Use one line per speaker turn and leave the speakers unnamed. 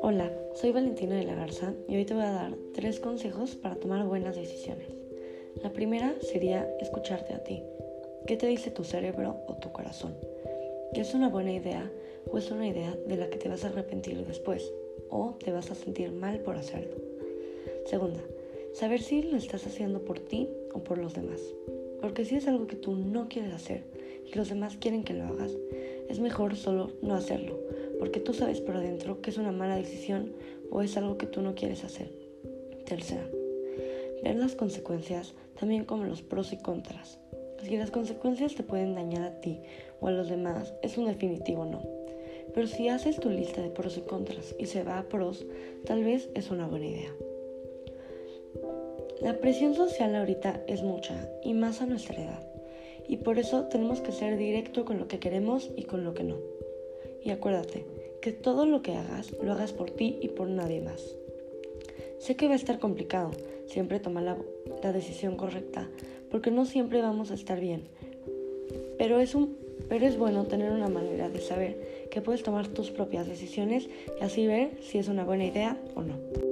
Hola, soy Valentina de la Garza y hoy te voy a dar tres consejos para tomar buenas decisiones. La primera sería escucharte a ti. ¿Qué te dice tu cerebro o tu corazón? ¿Que es una buena idea o es una idea de la que te vas a arrepentir después o te vas a sentir mal por hacerlo? Segunda, saber si lo estás haciendo por ti o por los demás. Porque si es algo que tú no quieres hacer y los demás quieren que lo hagas, es mejor solo no hacerlo porque tú sabes por adentro que es una mala decisión o es algo que tú no quieres hacer. Tercera, ver las consecuencias también como los pros y contras. Si las consecuencias te pueden dañar a ti o a los demás, es un definitivo no. Pero si haces tu lista de pros y contras y se va a pros, tal vez es una buena idea. La presión social ahorita es mucha y más a nuestra edad. Y por eso tenemos que ser directo con lo que queremos y con lo que no. Y acuérdate que todo lo que hagas lo hagas por ti y por nadie más. Sé que va a estar complicado siempre tomar la, decisión correcta, porque no siempre vamos a estar bien. Pero es, un, pero es bueno tener una manera de saber que puedes tomar tus propias decisiones y así ver si es una buena idea o no.